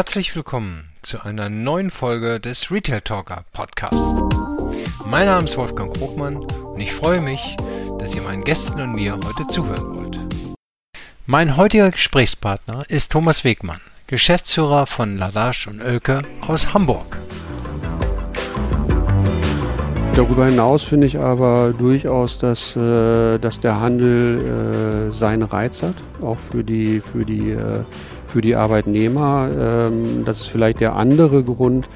Herzlich willkommen zu einer neuen Folge des Retail Talker Podcast. Mein Name ist Wolfgang Krogmann und ich freue mich, dass ihr meinen Gästen und mir heute zuhören wollt. Mein heutiger Gesprächspartner ist Thomas Wegmann, Geschäftsführer von Ladasch und Oelke aus Hamburg. Darüber hinaus finde ich aber durchaus, dass, äh, dass der Handel äh, seinen Reiz hat, auch für die, für die, äh, für die Arbeitnehmer. Ähm, das ist vielleicht der andere Grund,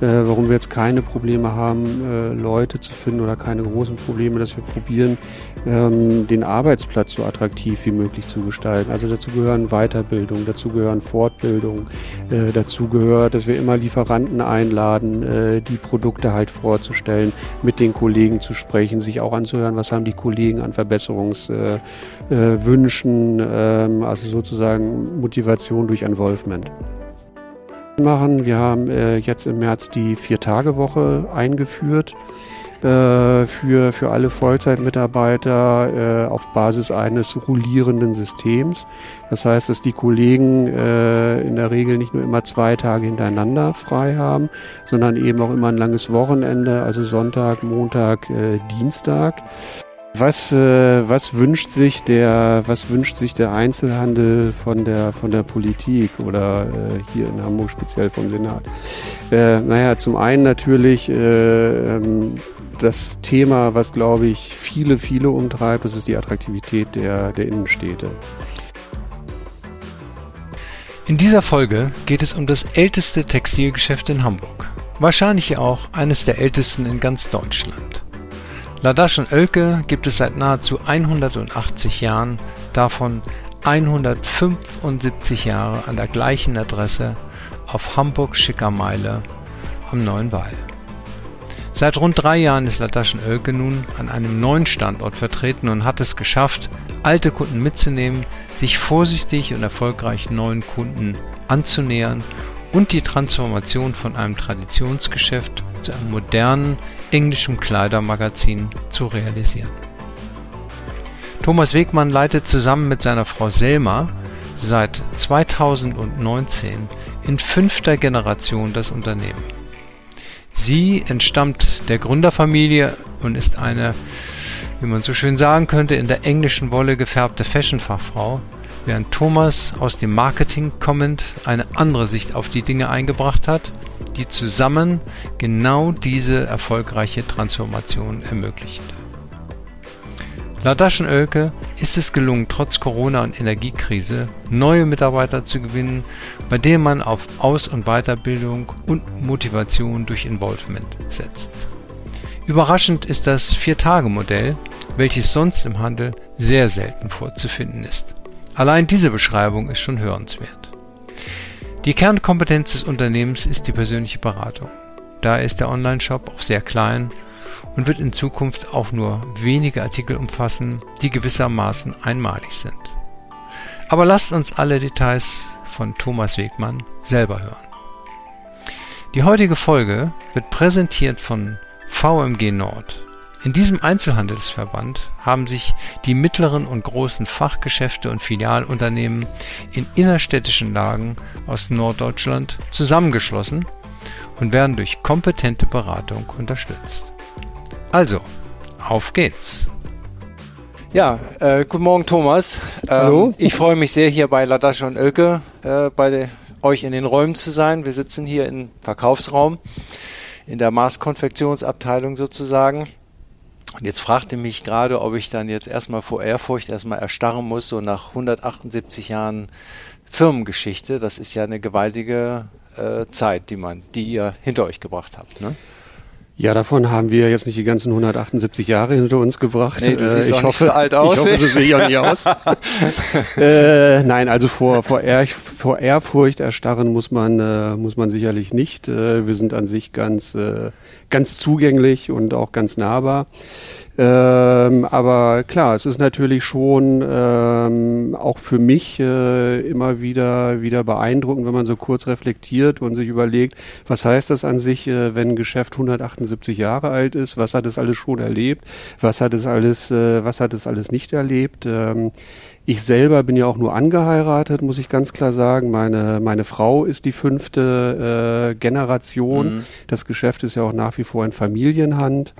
äh, warum wir jetzt keine Probleme haben, äh, Leute zu finden oder keine großen Probleme, dass wir probieren, ähm, den Arbeitsplatz so attraktiv wie möglich zu gestalten. Also dazu gehören Weiterbildung, dazu gehören Fortbildung, äh, dazu gehört, dass wir immer Lieferanten einladen, äh, die Produkte halt vorzustellen, mit den Kollegen zu sprechen, sich auch anzuhören, was haben die Kollegen an Verbesserungswünschen, äh, ähm, also sozusagen Motivation durch Involvement machen. Wir haben äh, jetzt im März die Vier-Tage-Woche eingeführt äh, für, für alle Vollzeitmitarbeiter äh, auf Basis eines rollierenden Systems. Das heißt, dass die Kollegen äh, in der Regel nicht nur immer zwei Tage hintereinander frei haben, sondern eben auch immer ein langes Wochenende, also Sonntag, Montag, äh, Dienstag. Was, äh, was wünscht sich der, was wünscht sich der Einzelhandel von der, von der Politik oder äh, hier in Hamburg speziell vom Senat? Äh, naja, zum einen natürlich äh, ähm, das Thema, was glaube ich viele, viele umtreibt, das ist die Attraktivität der, der Innenstädte. In dieser Folge geht es um das älteste Textilgeschäft in Hamburg. Wahrscheinlich auch eines der ältesten in ganz Deutschland. Ladasch und Oelke gibt es seit nahezu 180 Jahren, davon 175 Jahre an der gleichen Adresse auf Hamburg-Schickermeile am Neuen Wall. Seit rund drei Jahren ist Ladasch und Oelke nun an einem neuen Standort vertreten und hat es geschafft, alte Kunden mitzunehmen, sich vorsichtig und erfolgreich neuen Kunden anzunähern und die Transformation von einem Traditionsgeschäft zu einem modernen englischen Kleidermagazin zu realisieren. Thomas Wegmann leitet zusammen mit seiner Frau Selma seit 2019 in fünfter Generation das Unternehmen. Sie entstammt der Gründerfamilie und ist eine, wie man so schön sagen könnte, in der englischen Wolle gefärbte Fashionfachfrau, während Thomas aus dem Marketing kommend eine andere Sicht auf die Dinge eingebracht hat die zusammen genau diese erfolgreiche Transformation ermöglicht. Ladaschen Oelke ist es gelungen, trotz Corona und Energiekrise neue Mitarbeiter zu gewinnen, bei denen man auf Aus- und Weiterbildung und Motivation durch Involvement setzt. Überraschend ist das Vier-Tage-Modell, welches sonst im Handel sehr selten vorzufinden ist. Allein diese Beschreibung ist schon hörenswert. Die Kernkompetenz des Unternehmens ist die persönliche Beratung. Daher ist der Online-Shop auch sehr klein und wird in Zukunft auch nur wenige Artikel umfassen, die gewissermaßen einmalig sind. Aber lasst uns alle Details von Thomas Wegmann selber hören. Die heutige Folge wird präsentiert von VMG Nord, in diesem Einzelhandelsverband haben sich die mittleren und großen Fachgeschäfte und Filialunternehmen in innerstädtischen Lagen aus Norddeutschland zusammengeschlossen und werden durch kompetente Beratung unterstützt. Also, auf geht's! Ja, äh, guten Morgen Thomas. Ähm, Hallo. Ich freue mich sehr, hier bei Ladasche und Oelke äh, bei euch in den Räumen zu sein. Wir sitzen hier im Verkaufsraum in der Maßkonfektionsabteilung sozusagen. Und jetzt fragte mich gerade, ob ich dann jetzt erstmal vor Ehrfurcht erstmal erstarren muss, so nach 178 Jahren Firmengeschichte. Das ist ja eine gewaltige äh, Zeit, die man, die ihr hinter euch gebracht habt. Ne? Ja, davon haben wir jetzt nicht die ganzen 178 Jahre hinter uns gebracht. Nee, du siehst äh, ich auch hoffe, nicht so alt aus. Ich hoffe, so sehe ich auch nicht aus. äh, nein, also vor, vor, Ehr, vor Ehrfurcht erstarren muss man, äh, muss man sicherlich nicht. Äh, wir sind an sich ganz, äh, ganz zugänglich und auch ganz nahbar. Ähm, aber klar, es ist natürlich schon ähm, auch für mich äh, immer wieder, wieder beeindruckend, wenn man so kurz reflektiert und sich überlegt, was heißt das an sich, äh, wenn ein Geschäft 178 Jahre alt ist, was hat es alles schon erlebt, was hat es alles, äh, was hat es alles nicht erlebt. Ähm, ich selber bin ja auch nur angeheiratet, muss ich ganz klar sagen. Meine, meine Frau ist die fünfte äh, Generation. Mhm. Das Geschäft ist ja auch nach wie vor in Familienhand.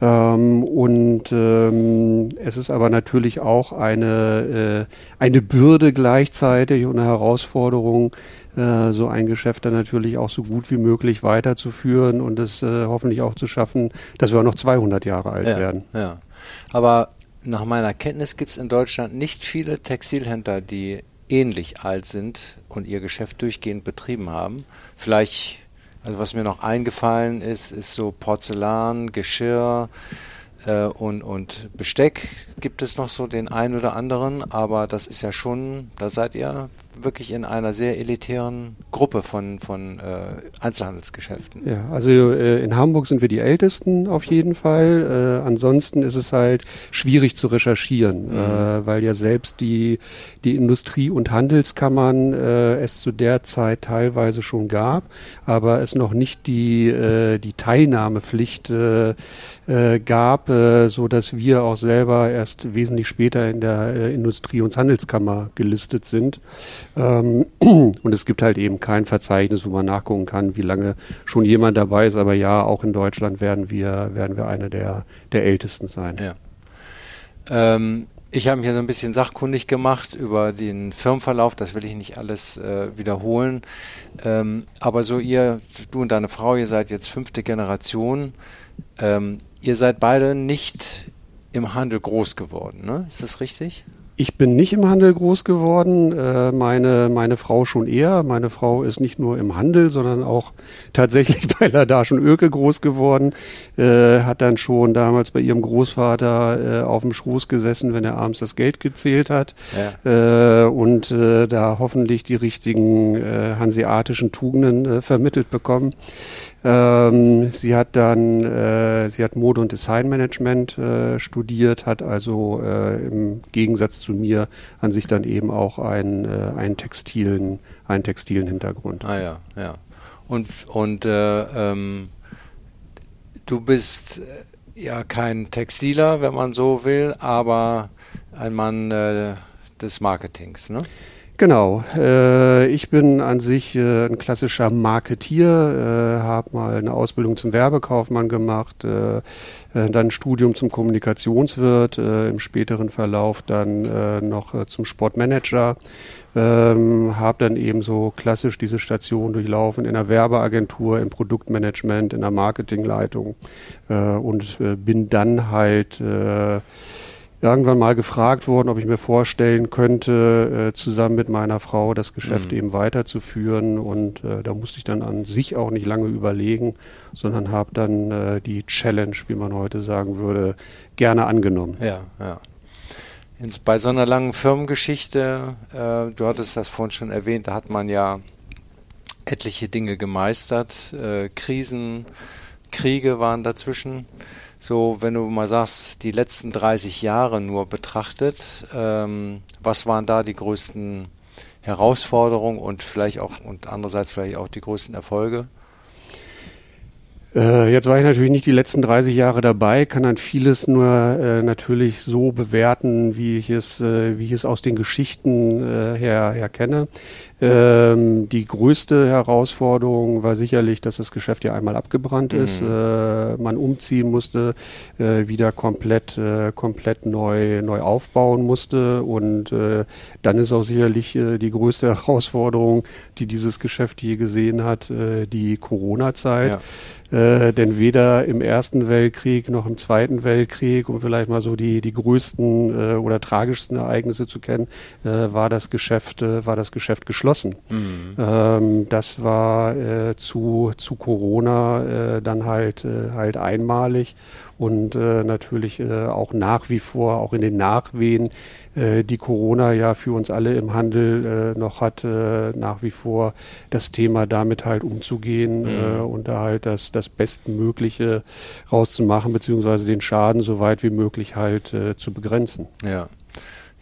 Ähm, und ähm, es ist aber natürlich auch eine, äh, eine Bürde gleichzeitig und eine Herausforderung, äh, so ein Geschäft dann natürlich auch so gut wie möglich weiterzuführen und es äh, hoffentlich auch zu schaffen, dass wir auch noch 200 Jahre alt ja, werden. Ja. Aber nach meiner Kenntnis gibt es in Deutschland nicht viele Textilhändler, die ähnlich alt sind und ihr Geschäft durchgehend betrieben haben. Vielleicht also was mir noch eingefallen ist, ist so Porzellan, Geschirr äh, und, und Besteck gibt es noch so den einen oder anderen, aber das ist ja schon, da seid ihr wirklich in einer sehr elitären Gruppe von, von äh, Einzelhandelsgeschäften. Ja, also äh, in Hamburg sind wir die Ältesten auf jeden Fall. Äh, ansonsten ist es halt schwierig zu recherchieren, mhm. Äh, weil ja selbst die, die Industrie- und Handelskammern äh, es zu der Zeit teilweise schon gab, aber es noch nicht die, äh, die Teilnahmepflicht gab, äh, so dass wir auch selber erst wesentlich später in der Industrie- und Handelskammer gelistet sind. Ähm, und es gibt halt eben kein Verzeichnis, wo man nachgucken kann, wie lange schon jemand dabei ist. Aber ja, auch in Deutschland werden wir, werden wir eine der, der ältesten sein. Ja. Ähm, ich habe mich ja so ein bisschen sachkundig gemacht über den Firmenverlauf, das will ich nicht alles äh, wiederholen. Ähm, aber so ihr, du und deine Frau, ihr seid jetzt fünfte Generation. Ähm, ihr seid beide nicht im Handel groß geworden, ne? Ist das richtig? Ich bin nicht im Handel groß geworden, äh, meine, meine Frau schon eher. Meine Frau ist nicht nur im Handel, sondern auch tatsächlich bei Ladasch und Öke groß geworden. Äh, hat dann schon damals bei ihrem Großvater äh, auf dem Schoß gesessen, wenn er abends das Geld gezählt hat. Ja. Äh, und äh, da hoffentlich die richtigen äh, hanseatischen Tugenden vermittelt bekommen. Ähm, sie hat dann, äh, sie hat Mode- und Designmanagement äh, studiert, hat also äh, im Gegensatz zu mir an sich dann eben auch einen, äh, einen textilen, einen textilen Hintergrund. Ah ja, ja. Und, und äh, ähm, du bist äh, ja kein Textiler, wenn man so will, aber ein Mann des Marketings, ne? Genau, äh, ich bin an sich äh, ein klassischer Marketier, äh, habe mal eine Ausbildung zum Werbekaufmann gemacht, äh, äh, dann ein Studium zum Kommunikationswirt, äh, im späteren Verlauf dann äh, noch zum Sportmanager, ähm, habe dann eben so klassisch diese Station durchlaufen in der Werbeagentur, im Produktmanagement, in der Marketingleitung und bin dann halt irgendwann mal gefragt worden, ob ich mir vorstellen könnte, äh, zusammen mit meiner Frau das Geschäft mhm. eben weiterzuführen. Und äh, da musste ich dann an sich auch nicht lange überlegen, sondern habe dann äh, die Challenge, wie man heute sagen würde, gerne angenommen. Ja, ja. Ins, bei so einer langen Firmengeschichte, äh, du hattest das vorhin schon erwähnt, da hat man ja etliche Dinge gemeistert, äh, Krisen, Kriege waren dazwischen so, wenn du mal sagst, die letzten 30 Jahre nur betrachtet, ähm, was waren da die größten Herausforderungen und vielleicht auch und andererseits vielleicht auch die größten Erfolge? Äh, jetzt war ich natürlich nicht die letzten 30 Jahre dabei, kann dann vieles nur äh, natürlich so bewerten, wie ich es, äh, wie ich es aus den Geschichten äh, her, her kenne. Ähm, die größte Herausforderung war sicherlich, dass das Geschäft ja einmal abgebrannt mhm. ist, äh, man umziehen musste, äh, wieder komplett, äh, komplett neu, neu aufbauen musste und äh, dann ist auch sicherlich äh, die größte Herausforderung, die dieses Geschäft je gesehen hat, äh, die Corona-Zeit. Ja. Äh, denn weder im Ersten Weltkrieg noch im Zweiten Weltkrieg, um vielleicht mal so die, die größten äh, oder tragischsten Ereignisse zu kennen, äh, war das Geschäft, war das Geschäft geschlossen. Mhm. Ähm, das war äh, zu, zu Corona äh, dann halt, äh, halt einmalig und äh, natürlich äh, auch nach wie vor, auch in den Nachwehen, äh, die Corona ja für uns alle im Handel noch hat, nach wie vor das Thema damit halt umzugehen mhm. und da halt das, das Bestmögliche rauszumachen, beziehungsweise den Schaden so weit wie möglich halt zu begrenzen. Ja.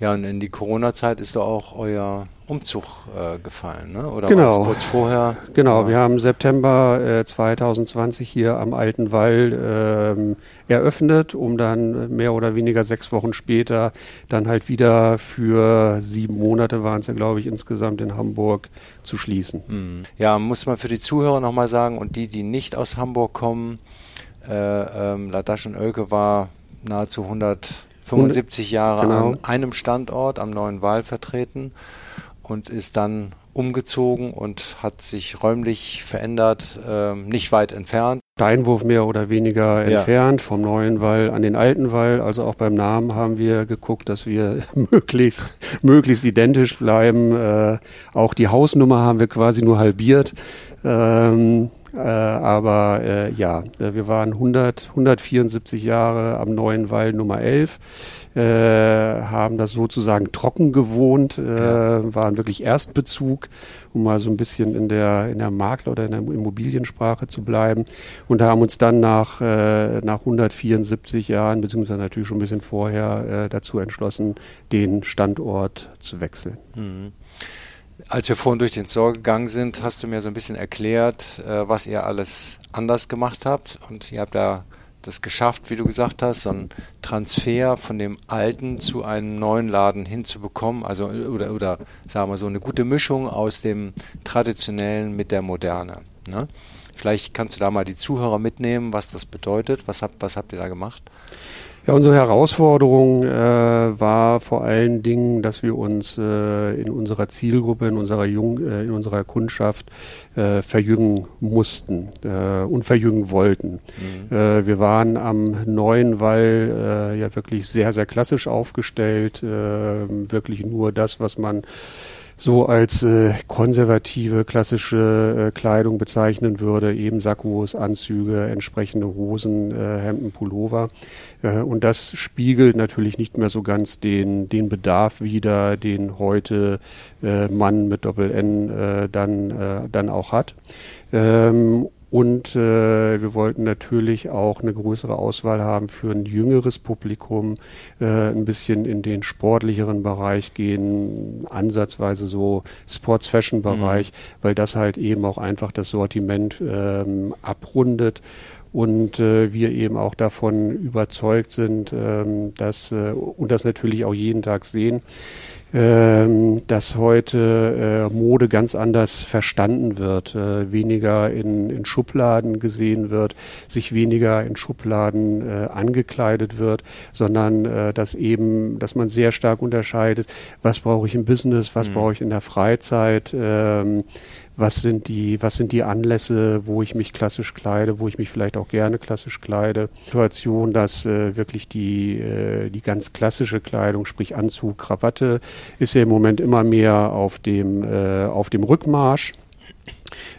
Ja, und in die Corona-Zeit ist da auch euer Umzug äh, gefallen, ne? oder genau. kurz vorher? Genau, wir haben September äh, 2020 hier am Alten Wall ähm, eröffnet, um dann mehr oder weniger sechs Wochen später dann halt wieder für sieben Monate waren es ja, glaube ich, insgesamt in Hamburg zu schließen. Mhm. Ja, muss man für die Zuhörer nochmal sagen und die, die nicht aus Hamburg kommen, äh, ähm, Ladasch und Oelke war nahezu 100 75 Jahre genau. an einem Standort am Neuen Wall vertreten und ist dann umgezogen und hat sich räumlich verändert, äh, nicht weit entfernt. Steinwurf mehr oder weniger ja. entfernt vom neuen Wall an den alten Wall. Also auch beim Namen haben wir geguckt, dass wir möglichst, möglichst identisch bleiben. Äh, auch die Hausnummer haben wir quasi nur halbiert. Ähm, äh, aber äh, ja, äh, wir waren 100, 174 Jahre am Neuen Wall Nummer 11, äh, haben das sozusagen trocken gewohnt, äh, waren wirklich Erstbezug, um mal so ein bisschen in der, in der Makler- oder in der Immobiliensprache zu bleiben. Und haben uns dann nach, äh, nach 174 Jahren, beziehungsweise natürlich schon ein bisschen vorher, äh, dazu entschlossen, den Standort zu wechseln. Mhm. Als wir vorhin durch den Store gegangen sind, hast du mir so ein bisschen erklärt, äh, was ihr alles anders gemacht habt. Und ihr habt da das geschafft, wie du gesagt hast, so einen Transfer von dem alten zu einem neuen Laden hinzubekommen. Also oder, oder sagen wir so eine gute Mischung aus dem traditionellen mit der Moderne. Ne? Vielleicht kannst du da mal die Zuhörer mitnehmen, was das bedeutet. Was habt, was habt ihr da gemacht? Ja, unsere Herausforderung äh, war vor allen Dingen, dass wir uns äh, in unserer Zielgruppe, in unserer Jung, äh, in unserer Kundschaft äh, verjüngen mussten äh, und verjüngen wollten. Mhm. Äh, wir waren am neuen Wall äh, ja wirklich sehr, sehr klassisch aufgestellt, äh, wirklich nur das, was man so als äh, konservative klassische äh, Kleidung bezeichnen würde, eben Sakkos, Anzüge, entsprechende Hosen, äh, Hemden, Pullover. Äh, und das spiegelt natürlich nicht mehr so ganz den, den Bedarf wider, den heute äh, Mann mit Doppel-N äh, dann, äh, dann auch hat. Ähm, und äh, wir wollten natürlich auch eine größere Auswahl haben für ein jüngeres Publikum, äh, ein bisschen in den sportlicheren Bereich gehen, ansatzweise so Sports-Fashion-Bereich, mhm. weil das halt eben auch einfach das Sortiment ähm, abrundet und äh, wir eben auch davon überzeugt sind, ähm, dass äh, und das natürlich auch jeden Tag sehen, ähm, dass heute äh, Mode ganz anders verstanden wird, äh, weniger in, in Schubladen gesehen wird, sich weniger in Schubladen äh, angekleidet wird, sondern äh, dass eben, dass man sehr stark unterscheidet, was brauche ich im Business, was mhm. brauche ich in der Freizeit. Ähm, was sind die, was sind die Anlässe, wo ich mich klassisch kleide, wo ich mich vielleicht auch gerne klassisch kleide. Situation, dass äh, wirklich die, äh, die ganz klassische Kleidung, sprich Anzug, Krawatte, ist ja im Moment immer mehr auf dem, äh, auf dem Rückmarsch.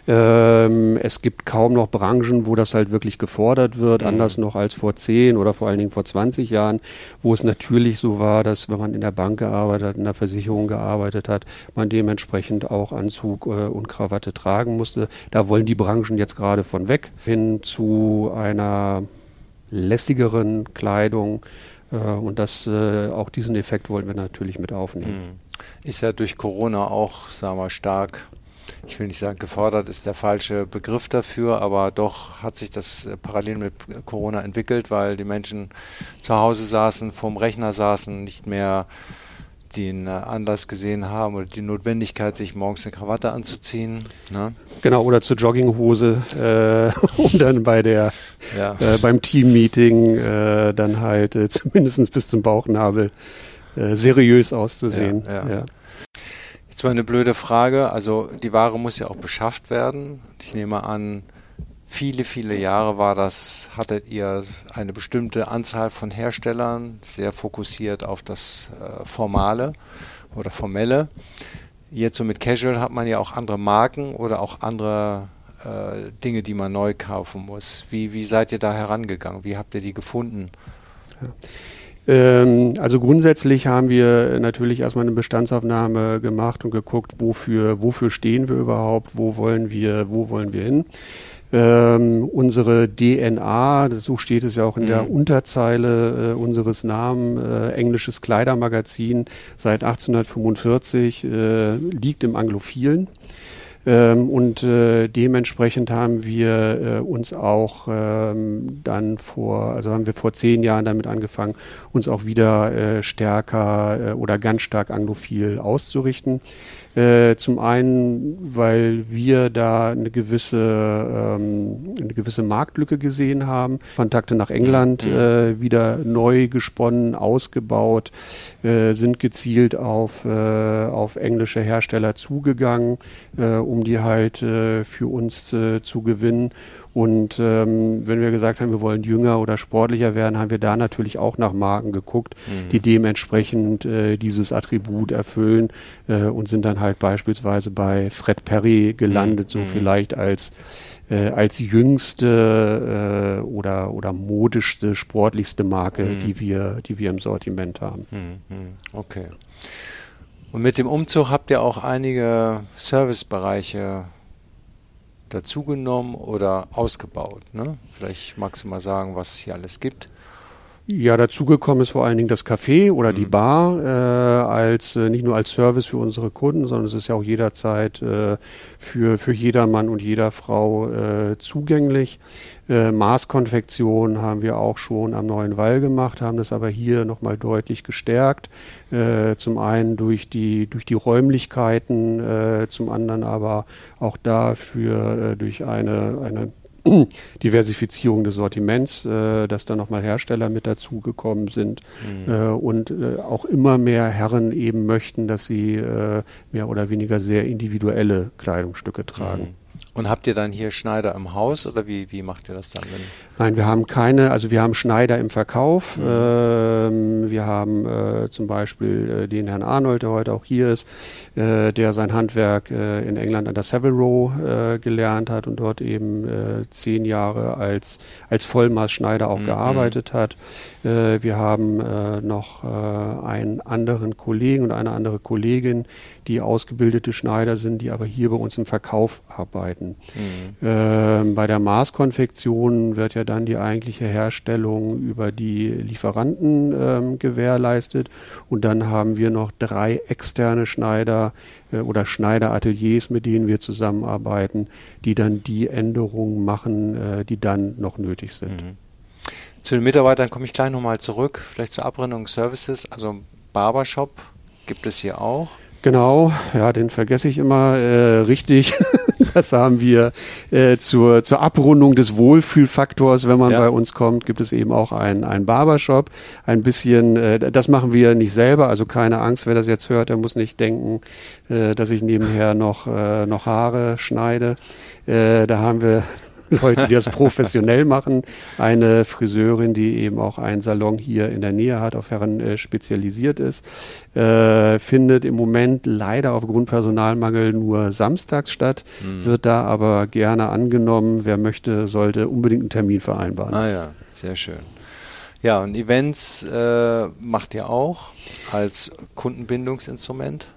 Ähm, es gibt kaum noch Branchen, wo das halt wirklich gefordert wird, mhm. anders noch als vor 10 oder vor allen Dingen vor 20 Jahren, wo es natürlich so war, dass wenn man in der Bank gearbeitet hat, in der Versicherung gearbeitet hat, man dementsprechend auch Anzug äh, und Krawatte tragen musste. Da wollen die Branchen jetzt gerade von weg hin zu einer lässigeren Kleidung. Äh, und das, äh, auch diesen Effekt wollen wir natürlich mit aufnehmen. Mhm. Ist ja durch Corona auch, sagen wir, stark ich will nicht sagen, gefordert ist der falsche Begriff dafür, aber doch hat sich das äh, parallel mit Corona entwickelt, weil die Menschen zu Hause saßen, vorm Rechner saßen, nicht mehr den äh, Anlass gesehen haben oder die Notwendigkeit, sich morgens eine Krawatte anzuziehen. Ne? Genau, oder zur Jogginghose, äh, um dann bei der ja. äh, beim Teammeeting äh, dann halt äh, zumindest bis zum Bauchnabel äh, seriös auszusehen. Ja, ja. Jetzt mal eine blöde Frage. Also die Ware muss ja auch beschafft werden. Ich nehme an, viele, viele Jahre war das, hattet ihr eine bestimmte Anzahl von Herstellern, sehr fokussiert auf das äh, Formale oder Formelle. Jetzt so mit Casual hat man ja auch andere Marken oder auch andere äh, Dinge, die man neu kaufen muss. Wie, wie seid ihr da herangegangen? Wie habt ihr die gefunden? Ja. Ähm, also grundsätzlich haben wir natürlich erstmal eine Bestandsaufnahme gemacht und geguckt, wofür, wofür stehen wir überhaupt, wo wollen wir, wo wollen wir hin. Ähm, unsere DNA, so steht es ja auch in mhm. der Unterzeile äh, unseres Namen, äh, englisches Kleidermagazin seit 1845, äh, liegt im Anglophilen. Ähm, und äh, dementsprechend haben wir äh, uns auch ähm, dann vor, also haben wir vor zehn Jahren damit angefangen, uns auch wieder äh, stärker äh, oder ganz stark anglophil auszurichten. Äh, zum einen, weil wir da eine gewisse, ähm, eine gewisse Marktlücke gesehen haben, Kontakte nach England äh, wieder neu gesponnen, ausgebaut, äh, sind gezielt auf, äh, auf englische Hersteller zugegangen, äh, um die halt äh, für uns zu gewinnen und ähm, wenn wir gesagt haben, wir wollen jünger oder sportlicher werden, haben wir da natürlich auch nach Marken geguckt, mhm. die dementsprechend äh, dieses Attribut erfüllen äh, und sind dann halt beispielsweise bei Fred Perry gelandet, mhm. so vielleicht als äh, als jüngste äh, oder oder modischste, sportlichste Marke, mhm. die wir die wir im Sortiment haben. Mhm. Mhm. Okay. Und mit dem Umzug habt ihr auch einige Servicebereiche dazugenommen oder ausgebaut? Ne? Vielleicht magst du mal sagen, was es hier alles gibt. Ja, dazugekommen ist vor allen Dingen das Café oder mhm. die Bar äh, als äh, nicht nur als Service für unsere Kunden, sondern es ist ja auch jederzeit äh, für für jedermann und jeder Frau äh, zugänglich. Äh, Maßkonfektion haben wir auch schon am Neuen Wall gemacht, haben das aber hier nochmal deutlich gestärkt. Äh, zum einen durch die durch die Räumlichkeiten, äh, zum anderen aber auch dafür äh, durch eine eine Diversifizierung des Sortiments, äh, dass da nochmal Hersteller mit dazugekommen sind mhm. äh, und äh, auch immer mehr Herren eben möchten, dass sie äh, mehr oder weniger sehr individuelle Kleidungsstücke tragen. Mhm. Und habt ihr dann hier Schneider im Haus oder wie, wie macht ihr das dann? Nein, wir haben keine, also wir haben Schneider im Verkauf. Mhm. Ähm, wir haben äh, zum Beispiel äh, den Herrn Arnold, der heute auch hier ist, äh, der sein Handwerk äh, in England an der Savile Row äh, gelernt hat und dort eben äh, zehn Jahre als, als Vollmaßschneider auch mhm. gearbeitet hat. wir haben noch einen anderen Kollegen und eine andere Kollegin, die ausgebildete Schneider sind, die aber hier bei uns im Verkauf arbeiten. Mhm. Ähm, bei der Maßkonfektion wird ja dann die eigentliche Herstellung über die Lieferanten ähm, gewährleistet und dann haben wir noch drei externe Schneider äh, oder Schneiderateliers, mit denen wir zusammenarbeiten, die dann die Änderungen machen, äh, die dann noch nötig sind. Mhm. Zu den Mitarbeitern komme ich gleich nochmal zurück, vielleicht zur Abrundung Services, also Barbershop gibt es hier auch. Genau, ja, den vergesse ich immer äh, richtig. das haben wir äh, zur, zur Abrundung des Wohlfühlfaktors, wenn man ja. bei uns kommt, gibt es eben auch einen, einen Barbershop. Ein bisschen, äh, das machen wir nicht selber, also keine Angst, wer das jetzt hört, der muss nicht denken, äh, dass ich nebenher noch, äh, noch Haare schneide. Äh, da haben wir Leute, die das professionell machen. Eine Friseurin, die eben auch einen Salon hier in der Nähe hat, auf Herren äh, spezialisiert ist, äh, findet im Moment leider aufgrund Personalmangel nur samstags statt, mhm. wird da aber gerne angenommen. Wer möchte, sollte unbedingt einen Termin vereinbaren. Ah ja, sehr schön. Ja, und Events äh, macht ihr auch als Kundenbindungsinstrument?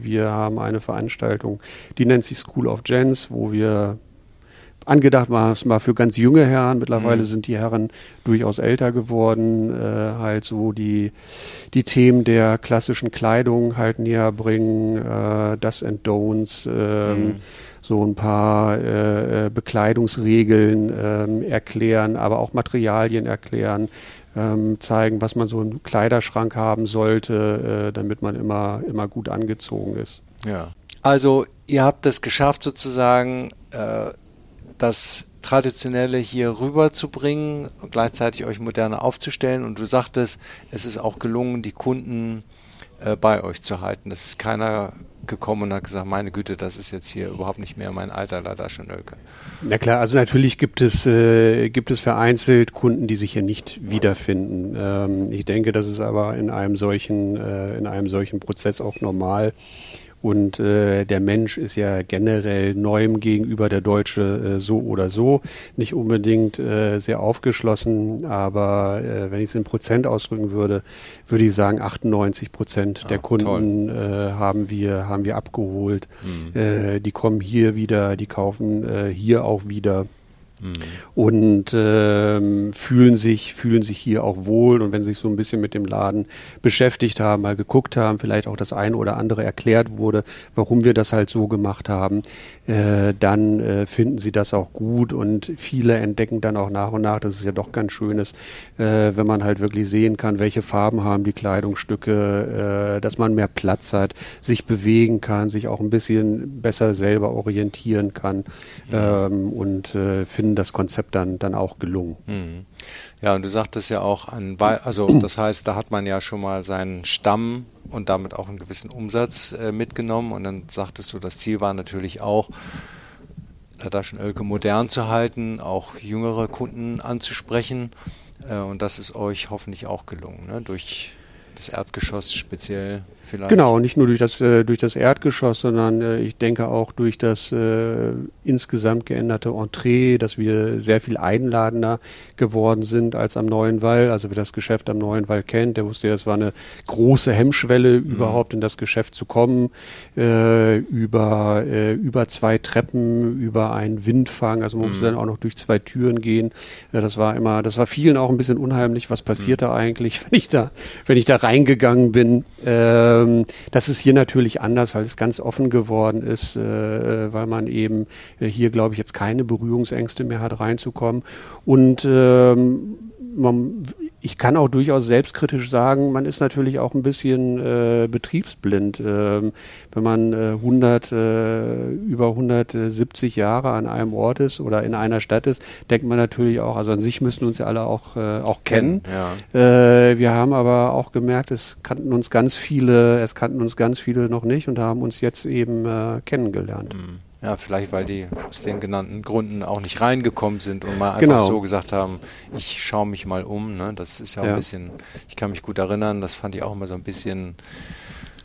Wir haben eine Veranstaltung, die nennt sich School of Gens, wo wir angedacht war es mal für ganz junge Herren. Mittlerweile mhm. sind die Herren durchaus älter geworden, äh, halt so die, die Themen der klassischen Kleidung halt näher bringen, äh, das and Don'ts, äh, mhm. so ein paar äh, äh, Bekleidungsregeln ähm, erklären, aber auch Materialien erklären, ähm, zeigen, was man so im Kleiderschrank haben sollte, äh, damit man immer, immer gut angezogen ist. Ja. Also ihr habt es geschafft, sozusagen äh, das Traditionelle hier rüberzubringen gleichzeitig euch moderne aufzustellen. Und du sagtest, es ist auch gelungen, die Kunden äh, bei euch zu halten. Das ist keiner gekommen und hat gesagt, meine Güte, das ist jetzt hier überhaupt nicht mehr mein alter Ladaschenölke. Na klar, also natürlich gibt es, äh, gibt es vereinzelt Kunden, die sich hier nicht wiederfinden. Ähm, ich denke, das ist aber in einem solchen, äh, in einem solchen Prozess auch normal. Und äh, der Mensch ist ja generell neuem gegenüber der Deutsche äh, so oder so nicht unbedingt äh, sehr aufgeschlossen. Aber äh, wenn ich es in Prozent ausdrücken würde, würde ich sagen, 98 Prozent ah, der Kunden äh, haben wir haben wir abgeholt. Mhm. Äh, die kommen hier wieder, die kaufen äh, hier auch wieder. Mhm. Und ähm, fühlen sich, fühlen sich hier auch wohl. Und wenn sie sich so ein bisschen mit dem Laden beschäftigt haben, mal geguckt haben, vielleicht auch das eine oder andere erklärt wurde, warum wir das halt so gemacht haben, äh, dann äh, finden sie das auch gut. Und viele entdecken dann auch nach und nach, dass es ja doch ganz schön ist, äh, wenn man halt wirklich sehen kann, welche Farben haben die Kleidungsstücke, äh, dass man mehr Platz hat, sich bewegen kann, sich auch ein bisschen besser selber orientieren kann. Ähm, und äh, finden finden das Konzept dann, dann auch gelungen. Mhm. Ja, und du sagtest ja auch an, also das heißt, da hat man ja schon mal seinen Stamm und damit auch einen gewissen Umsatz äh, mitgenommen und dann sagtest du, das Ziel war natürlich auch, Ladaschen Oelke modern zu halten, auch jüngere Kunden anzusprechen äh, und das ist euch hoffentlich auch gelungen, ne? durch das Erdgeschoss speziell vielleicht. Genau, nicht nur durch das, äh, durch das Erdgeschoss, sondern äh, ich denke auch durch das äh, insgesamt geänderte Entree, dass wir sehr viel einladender geworden sind als am Neuen Wall. Also wer das Geschäft am Neuen Wall kennt, der wusste ja, es war eine große Hemmschwelle, mhm. überhaupt in das Geschäft zu kommen, äh, über, äh, über zwei Treppen, über einen Windfang, also man mhm. musste dann auch noch durch zwei Türen gehen. Ja, das war immer, das war vielen auch ein bisschen unheimlich, was passiert mhm. da eigentlich, wenn ich da, wenn ich da reingegangen bin. Äh, ähm, das ist hier natürlich anders, weil es ganz offen geworden ist, äh, weil man eben äh, hier, glaube ich, jetzt keine Berührungsängste mehr hat, reinzukommen. Und ähm, man, ich kann auch durchaus selbstkritisch sagen, man ist natürlich auch ein bisschen äh, betriebsblind. Ähm, wenn man äh, 100, äh, über 170 Jahre an einem Ort ist oder in einer Stadt ist, denkt man natürlich auch, also an sich müssen uns ja alle auch, äh, auch kennen. Ja. Äh, wir haben aber auch gemerkt, es kannten uns ganz viele, es kannten uns ganz viele noch nicht und haben uns jetzt eben äh, kennengelernt. Mhm. Ja, vielleicht weil die aus den genannten Gründen auch nicht reingekommen sind und mal einfach genau. so gesagt haben, ich schaue mich mal um. Ne? Das ist ja, ja, ein bisschen, ich kann mich gut erinnern, das fand ich auch immer so ein bisschen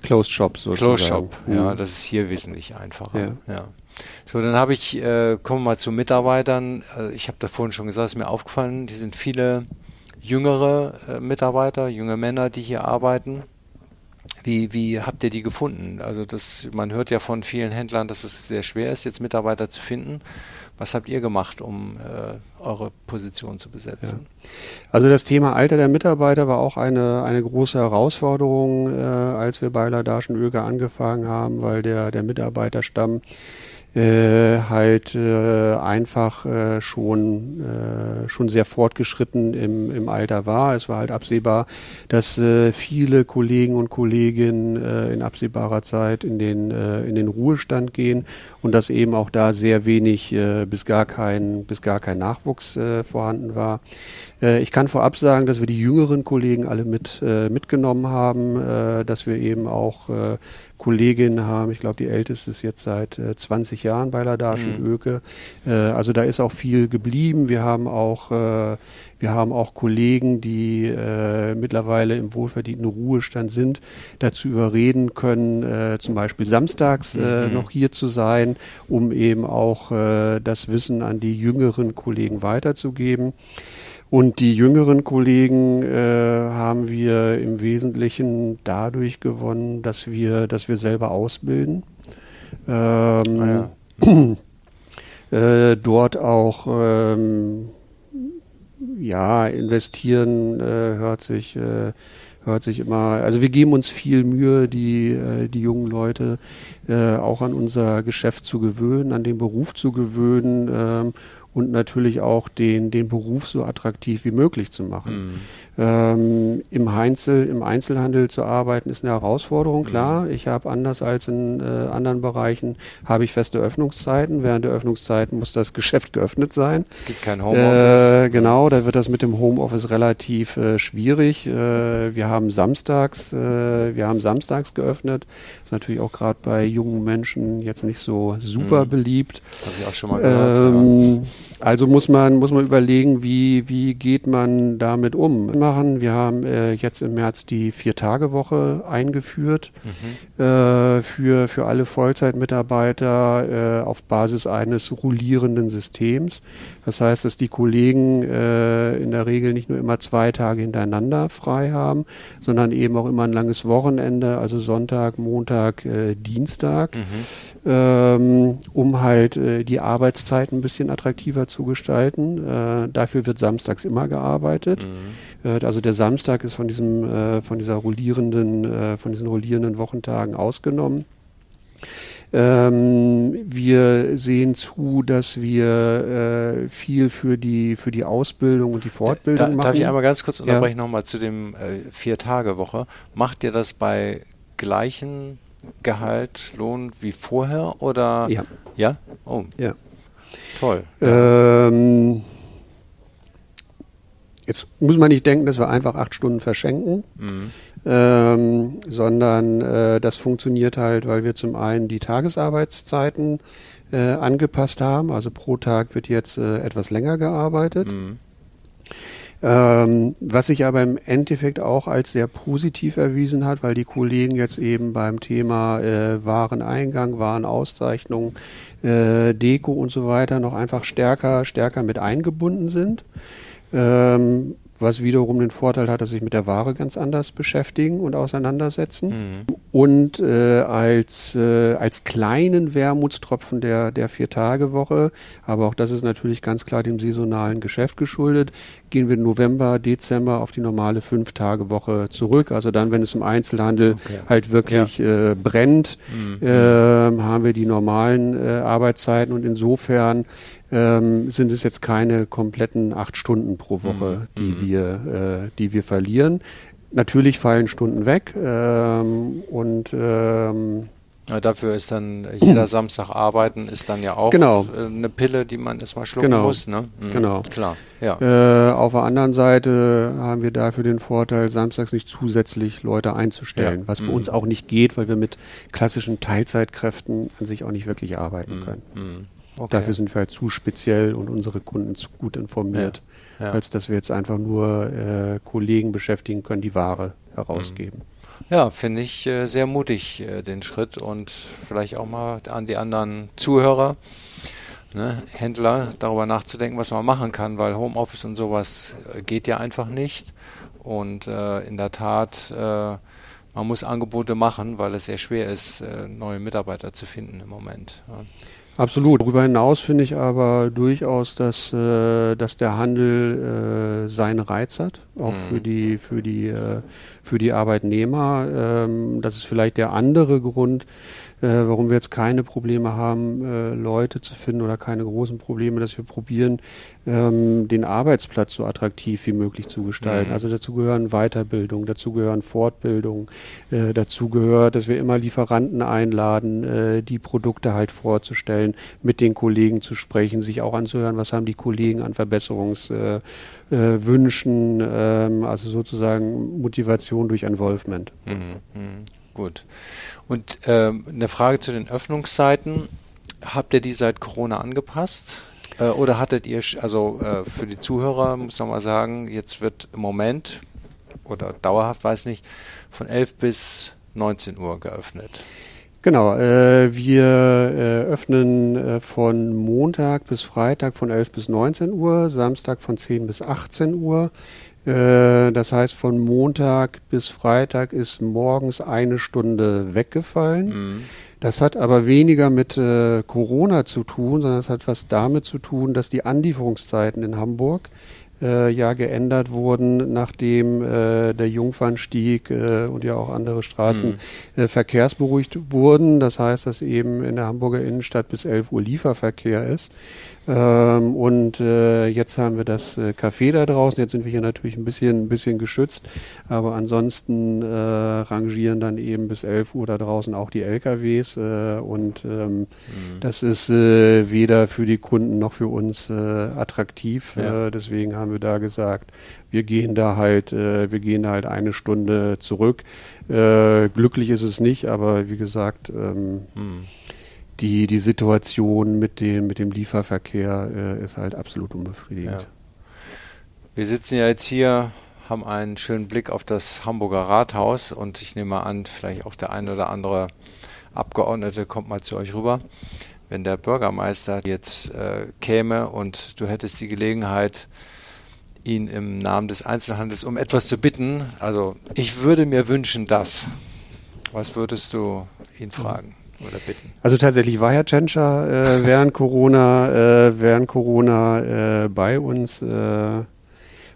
Closed Shop sozusagen. Closed Shop, mhm. ja, das ist hier wesentlich einfacher. Ja. ja. So, dann habe ich, äh, kommen wir mal zu Mitarbeitern. Äh, ich habe da vorhin schon gesagt, ist mir aufgefallen, die sind viele jüngere äh, Mitarbeiter, junge Männer, die hier arbeiten. Wie, wie habt ihr die gefunden? Also das, man hört ja von vielen Händlern, dass es sehr schwer ist, jetzt Mitarbeiter zu finden. Was habt ihr gemacht, um äh, eure Position zu besetzen? Ja. Also das Thema Alter der Mitarbeiter war auch eine, eine große Herausforderung, äh, als wir bei Ladaschen Öger angefangen haben, weil der, der Mitarbeiterstamm äh, halt äh, einfach äh, schon, äh, schon sehr fortgeschritten im, im Alter war. Es war halt absehbar, dass äh, viele Kollegen und Kolleginnen äh, in absehbarer Zeit in den, äh, in den Ruhestand gehen und dass eben auch da sehr wenig äh, bis, gar kein, bis gar kein Nachwuchs äh, vorhanden war. Äh, ich kann vorab sagen, dass wir die jüngeren Kollegen alle mit, äh, mitgenommen haben, äh, dass wir eben auch Kolleginnen haben. Ich glaube, die älteste ist jetzt seit äh, 20 Jahren bei Ladaschen mhm. Öke. Äh, also da ist auch viel geblieben. Wir haben auch, äh, wir haben auch Kollegen, die äh, mittlerweile im wohlverdienten Ruhestand sind, dazu überreden können, äh, zum Beispiel samstags äh, mhm. noch hier zu sein, um eben auch äh, das Wissen an die jüngeren Kollegen weiterzugeben. Und die jüngeren Kollegen äh, haben wir im Wesentlichen dadurch gewonnen, dass wir, dass wir selber ausbilden. Ähm, ah, ja. äh, dort auch ähm, ja investieren äh, hört sich äh, hört sich immer, also wir geben uns viel Mühe, die, äh, die jungen Leute äh, auch an unser Geschäft zu gewöhnen, an den Beruf zu gewöhnen ähm, und natürlich auch den, den Beruf so attraktiv wie möglich zu machen. Mhm. Ähm, im, Einzel, Im Einzelhandel zu arbeiten ist eine Herausforderung, klar. Mhm. Ich habe anders als in äh, anderen Bereichen, habe ich feste Öffnungszeiten. Während der Öffnungszeiten muss das Geschäft geöffnet sein. Es gibt kein Homeoffice. Äh, genau, da wird das mit dem Homeoffice relativ äh, schwierig. Äh, wir haben samstags, äh, wir haben samstags geöffnet. Ist natürlich auch gerade bei jungen Menschen jetzt nicht so super mhm. beliebt. Habe ich auch schon mal gehört. Ähm, ja. Also muss man, muss man überlegen, wie, wie geht man damit um. Machen. Wir haben äh, jetzt im März die Vier-Tage-Woche eingeführt mhm. äh, für, für alle Vollzeitmitarbeiter äh, auf Basis eines rollierenden Systems. Das heißt, dass die Kollegen äh, in der Regel nicht nur immer zwei Tage hintereinander frei haben, sondern eben auch immer ein langes Wochenende, also Sonntag, Montag, äh, Dienstag. Mhm. Ähm, um halt äh, die Arbeitszeit ein bisschen attraktiver zu gestalten. Dafür wird samstags immer gearbeitet. Mhm. Äh, also der Samstag ist von diesem, äh, von dieser rollierenden, äh, von diesen rollierenden Wochentagen ausgenommen. Ähm, wir sehen zu, dass wir äh, viel für die, für die Ausbildung und die Fortbildung da, machen. Darf ich einmal ganz kurz unterbrechen ja. nochmal zu dem äh, Vier-Tage-Woche? Macht ihr das bei gleichen Gehalt, Lohn wie vorher oder? Ja. Ja? Oh. Ja. Toll. Ähm, jetzt muss man nicht denken, dass wir einfach acht Stunden verschenken. Mhm ähm, sondern äh, das funktioniert halt, weil wir zum einen die Tagesarbeitszeiten äh, angepasst haben. Also pro Tag wird jetzt äh, etwas länger gearbeitet. Mhm. Ähm, was sich aber im Endeffekt auch als sehr positiv erwiesen hat, weil die Kollegen jetzt eben beim Thema äh, Wareneingang, Warenauszeichnung, äh, Deko und so weiter noch einfach stärker, stärker mit eingebunden sind. Ähm, was wiederum den Vorteil hat, dass sich mit der Ware ganz anders beschäftigen und auseinandersetzen. Mhm. Und äh, als, äh, als kleinen Wermutstropfen der, der Vier-Tage-Woche, aber auch das ist natürlich ganz klar dem saisonalen Geschäft geschuldet, gehen wir November, Dezember auf die normale Fünf-Tage-Woche zurück. Also dann, wenn es im Einzelhandel okay. halt wirklich ja. äh, brennt, mhm. äh, haben wir die normalen äh, Arbeitszeiten und insofern ähm, sind es jetzt keine kompletten acht Stunden pro Woche, mhm. die, mhm. wir, äh, die wir verlieren. Natürlich fallen Stunden weg ähm, und ähm, ja, dafür ist dann jeder Samstag arbeiten, ist dann ja auch genau. eine Pille, die man erstmal schlucken genau. muss. Ne? Mhm. Genau. Klar. Ja. Äh, auf der anderen Seite haben wir dafür den Vorteil, samstags nicht zusätzlich Leute einzustellen, ja. was bei mhm. uns auch nicht geht, weil wir mit klassischen Teilzeitkräften an sich auch nicht wirklich arbeiten mhm. können. Okay. Dafür sind wir halt zu speziell und unsere Kunden zu gut informiert, ja, ja. als dass wir jetzt einfach nur äh, Kollegen beschäftigen können, die Ware herausgeben. Mhm. Ja, finde ich äh, sehr mutig, äh, den Schritt und vielleicht auch mal an die anderen Zuhörer, ne, Händler, darüber nachzudenken, was man machen kann, weil Homeoffice und sowas äh, geht ja einfach nicht. Und äh, in der Tat, äh, man muss Angebote machen, weil es sehr schwer ist, neue Mitarbeiter zu finden im Moment. Ja. Absolut. Darüber hinaus finde ich aber durchaus, dass, äh, dass der Handel äh, seinen Reiz hat, auch mhm. für die, für die, äh, für die Arbeitnehmer. Ähm, das ist vielleicht der andere Grund, äh, warum wir jetzt keine Probleme haben, äh, Leute zu finden oder keine großen Probleme, dass wir probieren, ähm, den Arbeitsplatz so attraktiv wie möglich zu gestalten. Mhm. Also dazu gehören Weiterbildung, dazu gehören Fortbildung, äh, dazu gehört, dass wir immer Lieferanten einladen, äh, die Produkte halt vorzustellen, mit den Kollegen zu sprechen, sich auch anzuhören, was haben die Kollegen an Verbesserungswünschen, äh, ähm, also sozusagen Motivation durch Involvement. Mhm. Gut. Und ähm, eine Frage zu den Öffnungszeiten. Habt ihr die seit Corona angepasst? Äh, oder hattet ihr, also äh, für die Zuhörer muss man mal sagen, jetzt wird im Moment oder dauerhaft, weiß nicht, von 11 bis 19 Uhr geöffnet. Genau, äh, wir äh, öffnen äh, von Montag bis Freitag von 11 bis 19 Uhr, Samstag von 10 bis 18 Uhr. Äh, das heißt, von Montag bis Freitag ist morgens eine Stunde weggefallen. Mhm. Das hat aber weniger mit äh, Corona zu tun, sondern es hat was damit zu tun, dass die Anlieferungszeiten in Hamburg äh, ja geändert wurden, nachdem äh, der Jungfernstieg äh, und ja auch andere Straßen mhm. verkehrsberuhigt wurden. Das heißt, dass eben in der Hamburger Innenstadt bis 11 Uhr Lieferverkehr ist. Ähm, und äh, jetzt haben wir das äh, Café da draußen. Jetzt sind wir hier natürlich ein bisschen, ein bisschen geschützt. Aber ansonsten äh, rangieren dann eben bis 11 Uhr da draußen auch die LKWs. Äh, und ähm, mhm. das ist äh, weder für die Kunden noch für uns äh, attraktiv. Ja. deswegen haben wir da gesagt, wir gehen da halt, wir gehen da halt eine Stunde zurück. glücklich ist es nicht, aber wie gesagt, ähm, mhm die, die Situation mit dem, mit dem Lieferverkehr äh, ist halt absolut unbefriedigend. Ja. Wir sitzen ja jetzt hier, haben einen schönen Blick auf das Hamburger Rathaus und ich nehme an, vielleicht auch der ein oder andere Abgeordnete kommt mal zu euch rüber. Wenn der Bürgermeister jetzt äh, käme und du hättest die Gelegenheit, ihn im Namen des Einzelhandels um etwas zu bitten, also ich würde mir wünschen, dass. Was würdest du ihn fragen? Oder bitten? Also tatsächlich war Herr Tschentscher äh, während Corona, äh, während Corona äh, bei uns. Äh,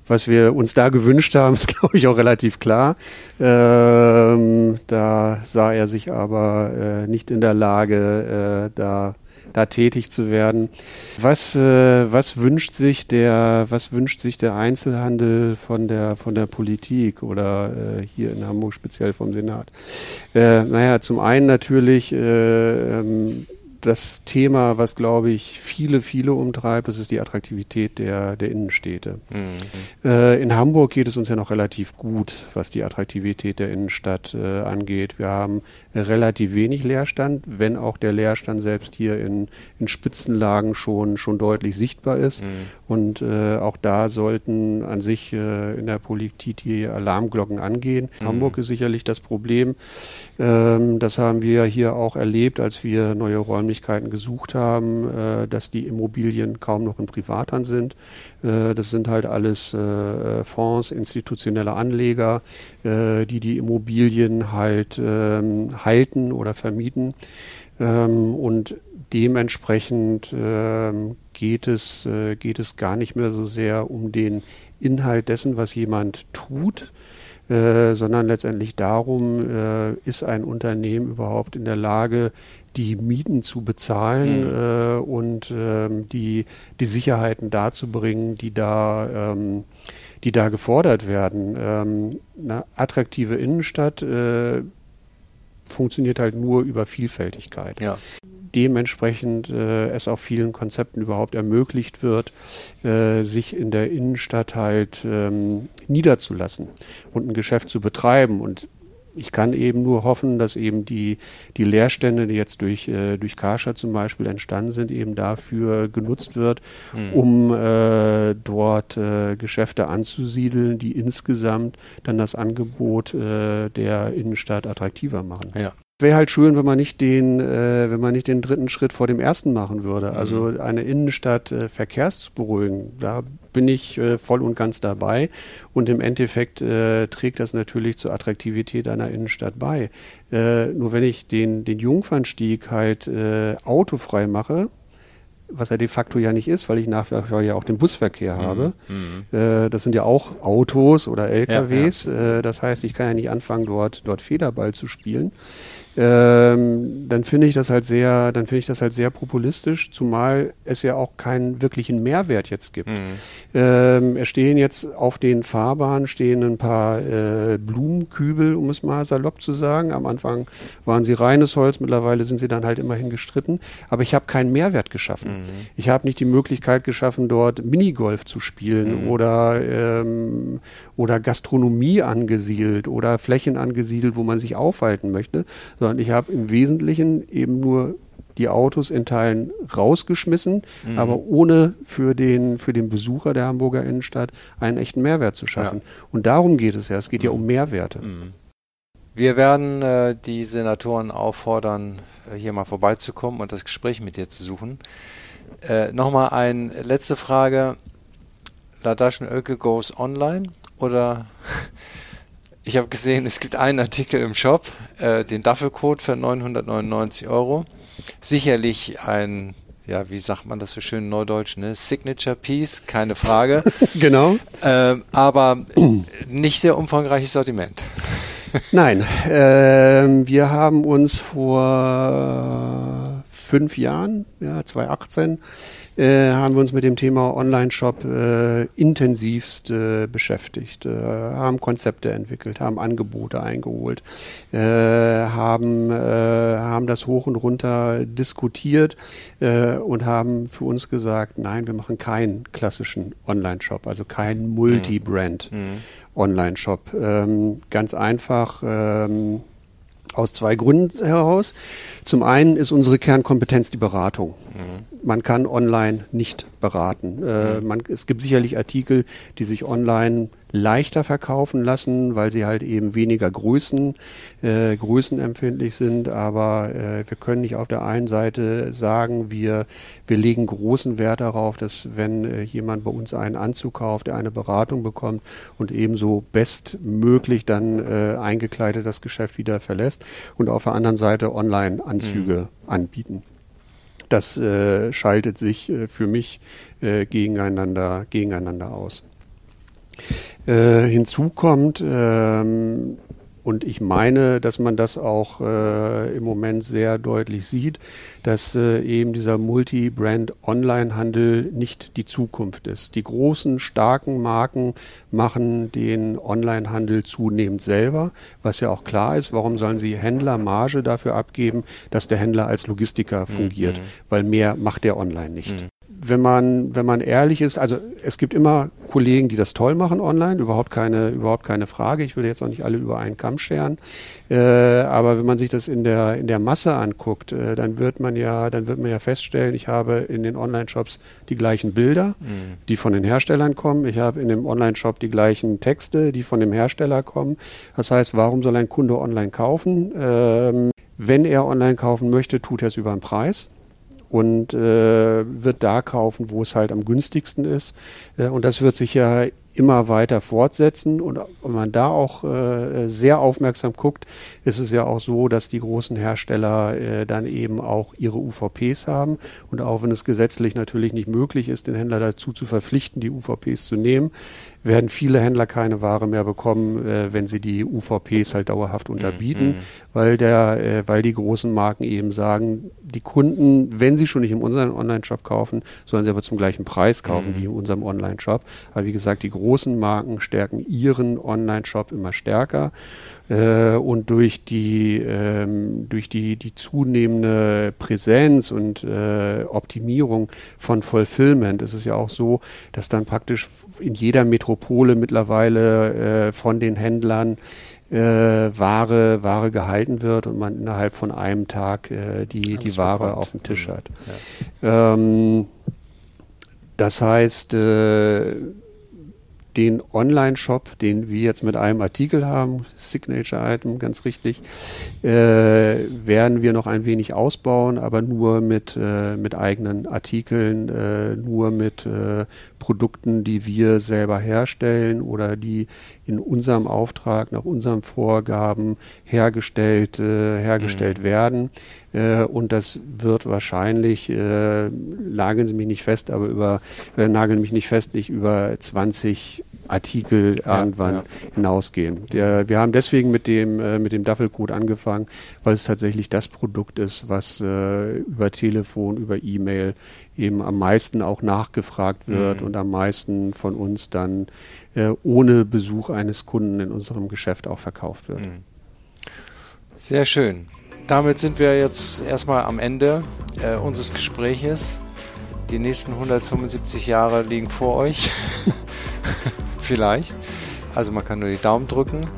was wir uns da gewünscht haben, ist, glaube ich, auch relativ klar. Ähm, da sah er sich aber äh, nicht in der Lage, äh, da da tätig zu werden. Was, äh, was wünscht sich der, was wünscht sich der Einzelhandel von der, von der Politik oder äh, hier in Hamburg speziell vom Senat? Äh, naja, zum einen natürlich äh, ähm, das Thema, was, glaube ich, viele, viele umtreibt, das ist die Attraktivität der, der Innenstädte. Mhm. Äh, in Hamburg geht es uns ja noch relativ gut, was die Attraktivität der Innenstadt äh, angeht. Wir haben relativ wenig Leerstand, wenn auch der Leerstand selbst hier in, in Spitzenlagen schon, schon deutlich sichtbar ist. Mhm. Und äh, auch da sollten an sich äh, in der Politik die Alarmglocken angehen. Mhm. Hamburg ist sicherlich das Problem. Ähm, das haben wir hier auch erlebt, als wir neue Räumlichkeiten gesucht haben, äh, dass die Immobilien kaum noch in Privathand sind. Äh, das sind halt alles äh, Fonds, institutionelle Anleger, äh, die die Immobilien halt ähm, halten oder vermieten. Ähm, und dementsprechend ähm, geht, es, äh, geht es gar nicht mehr so sehr um den Inhalt dessen, was jemand tut, äh, sondern letztendlich darum, äh, ist ein Unternehmen überhaupt in der Lage, die Mieten zu bezahlen mhm. äh, und ähm, die, die Sicherheiten darzubringen, die da, ähm, die da gefordert werden. Ähm, eine attraktive Innenstadt äh, funktioniert halt nur über Vielfältigkeit. Ja dementsprechend äh, es auch vielen Konzepten überhaupt ermöglicht wird, äh, sich in der Innenstadt halt ähm, niederzulassen und ein Geschäft zu betreiben. Und ich kann eben nur hoffen, dass eben die, die Leerstände, die jetzt durch, äh, durch Kascha zum Beispiel entstanden sind, eben dafür genutzt wird, mhm. um äh, dort äh, Geschäfte anzusiedeln, die insgesamt dann das Angebot äh, der Innenstadt attraktiver machen. Ja. Wäre halt schön, wenn man nicht den, äh, wenn man nicht den dritten Schritt vor dem ersten machen würde. Also mhm. eine Innenstadt äh, verkehrsberuhigen. Da bin ich äh, voll und ganz dabei. Und im Endeffekt äh, trägt das natürlich zur Attraktivität einer Innenstadt bei. Äh, nur wenn ich den, den Jungfernstieg halt äh, autofrei mache, was er de facto ja nicht ist, weil ich nach wie vor ja auch den Busverkehr mhm. habe. Mhm. Äh, das sind ja auch Autos oder LKWs. Ja, ja. Äh, das heißt, ich kann ja nicht anfangen, dort, dort Federball zu spielen ähm, dann finde ich das halt sehr, dann finde ich das halt sehr populistisch, zumal es ja auch keinen wirklichen Mehrwert jetzt gibt. Mhm. Ähm, es stehen jetzt auf den Fahrbahnen stehen ein paar äh, Blumenkübel, um es mal salopp zu sagen. Am Anfang waren sie reines Holz, mittlerweile sind sie dann halt immerhin gestritten. Aber ich habe keinen Mehrwert geschaffen. Mhm. Ich habe nicht die Möglichkeit geschaffen, dort Minigolf zu spielen mhm. oder, ähm, oder Gastronomie angesiedelt oder Flächen angesiedelt, wo man sich aufhalten möchte, sondern ich habe im Wesentlichen eben nur die Autos in Teilen rausgeschmissen, mhm. aber ohne für den, für den Besucher der Hamburger Innenstadt einen echten Mehrwert zu schaffen. Ja. Und darum geht es ja. Es geht mhm. ja um Mehrwerte. Mhm. Wir werden äh, die Senatoren auffordern, äh, hier mal vorbeizukommen und das Gespräch mit dir zu suchen. Äh, Nochmal eine letzte Frage. Ladaschen Oelke goes online oder ich habe gesehen, es gibt einen Artikel im Shop, äh, den Duffelcode für 999 Euro. Sicherlich ein, ja, wie sagt man das so schön in Neudeutsch, ne? Signature Piece, keine Frage. genau. Äh, aber nicht sehr umfangreiches Sortiment. Nein, äh, wir haben uns vor fünf Jahren, ja, 2018, äh, haben wir uns mit dem Thema Online-Shop äh, intensivst äh, beschäftigt, äh, haben Konzepte entwickelt, haben Angebote eingeholt, äh, haben, haben das hoch und runter diskutiert und haben für uns gesagt, nein, wir machen keinen klassischen Online-Shop, also keinen Multi-Brand. Mhm. Online-Shop. Ähm, ganz einfach, ähm, aus zwei Gründen heraus. Zum einen ist unsere Kernkompetenz die Beratung. Mhm. Man kann online nicht beraten. Äh, mhm. man, es gibt sicherlich Artikel, die sich online leichter verkaufen lassen, weil sie halt eben weniger Größen, äh, größenempfindlich sind. Aber äh, wir können nicht auf der einen Seite sagen, wir, wir legen großen Wert darauf, dass wenn äh, jemand bei uns einen Anzug kauft, der eine Beratung bekommt und ebenso bestmöglich dann äh, eingekleidet das Geschäft wieder verlässt und auf der anderen Seite Online-Anzüge mhm. anbieten. Das äh, schaltet sich äh, für mich äh, gegeneinander, gegeneinander aus. Äh, hinzu kommt, ähm, und ich meine, dass man das auch äh, im Moment sehr deutlich sieht, dass äh, eben dieser Multi-Brand-Online-Handel nicht die Zukunft ist. Die großen, starken Marken machen den Online-Handel zunehmend selber, was ja auch klar ist. Warum sollen sie Händler Marge dafür abgeben, dass der Händler als Logistiker fungiert? Mhm. Weil mehr macht der online nicht. Mhm wenn man, wenn man ehrlich ist, also es gibt immer Kollegen, die das toll machen online, überhaupt keine, überhaupt keine Frage. Ich will jetzt auch nicht alle über einen Kamm scheren. Äh, aber wenn man sich das in der, in der Masse anguckt, äh, dann wird man ja, dann wird man ja feststellen, ich habe in den Online-Shops die gleichen Bilder, mhm. die von den Herstellern kommen. Ich habe in dem Online-Shop die gleichen Texte, die von dem Hersteller kommen. Das heißt, warum soll ein Kunde online kaufen? Ähm, wenn er online kaufen möchte, tut er es über den Preis und äh, wird da kaufen, wo es halt am günstigsten ist. Äh, und das wird sich ja immer weiter fortsetzen. Und wenn man da auch äh, sehr aufmerksam guckt, ist es ja auch so, dass die großen Hersteller äh, dann eben auch ihre UVPs haben. Und auch wenn es gesetzlich natürlich nicht möglich ist, den Händler dazu zu verpflichten, die UVPs zu nehmen, werden viele Händler keine Ware mehr bekommen, äh, wenn sie die UVPs halt dauerhaft unterbieten, mhm. weil der, äh, weil die großen Marken eben sagen, die Kunden, wenn sie schon nicht in unserem Online-Shop kaufen, sollen sie aber zum gleichen Preis kaufen mhm. wie in unserem Online-Shop. Aber wie gesagt, die großen Marken stärken ihren Online-Shop immer stärker. Äh, und durch die, ähm, durch die, die zunehmende Präsenz und äh, Optimierung von Fulfillment ist es ja auch so, dass dann praktisch in jeder Metropole mittlerweile äh, von den Händlern äh, Ware, Ware gehalten wird und man innerhalb von einem Tag äh, die, die Ware bekommt. auf dem Tisch mhm. hat. Ja. Ähm, das heißt, äh, den Online-Shop, den wir jetzt mit einem Artikel haben, Signature-Item, ganz richtig, äh, werden wir noch ein wenig ausbauen, aber nur mit, äh, mit eigenen Artikeln, äh, nur mit äh, Produkten, die wir selber herstellen oder die in unserem Auftrag, nach unseren Vorgaben hergestellt, äh, hergestellt mhm. werden. Äh, und das wird wahrscheinlich, äh, nageln Sie mich nicht fest, aber über, äh, nageln mich nicht fest, nicht über 20 Artikel ja, irgendwann ja. hinausgehen. Der, wir haben deswegen mit dem, äh, mit dem Duffelcode angefangen, weil es tatsächlich das Produkt ist, was äh, über Telefon, über E-Mail eben am meisten auch nachgefragt wird mhm. und am meisten von uns dann äh, ohne Besuch eines Kunden in unserem Geschäft auch verkauft wird. Mhm. Sehr schön. Damit sind wir jetzt erstmal am Ende äh, unseres Gespräches. Die nächsten 175 Jahre liegen vor euch. Vielleicht. Also man kann nur die Daumen drücken.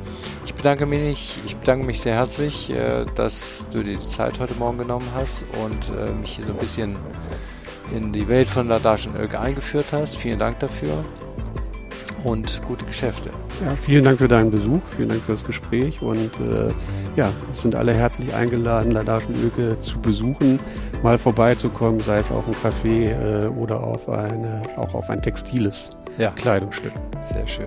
Ich bedanke mich, ich bedanke mich sehr herzlich, äh, dass du dir die Zeit heute Morgen genommen hast und äh, mich hier so ein bisschen in die Welt von Ladash und Ölke eingeführt hast. Vielen Dank dafür und gute Geschäfte. Ja, vielen Dank für deinen Besuch, vielen Dank für das Gespräch und äh, ja, sind alle herzlich eingeladen, Ölke zu besuchen, mal vorbeizukommen, sei es auf ein Café äh, oder auf eine, auch auf ein textiles ja. Kleidungsstück. Sehr schön.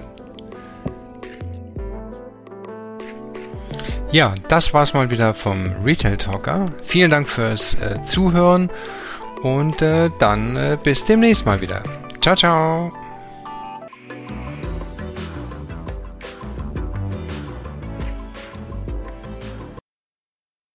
Ja, das war's mal wieder vom Retail Talker. Vielen Dank fürs äh, Zuhören und äh, dann äh, bis demnächst mal wieder. Ciao, ciao.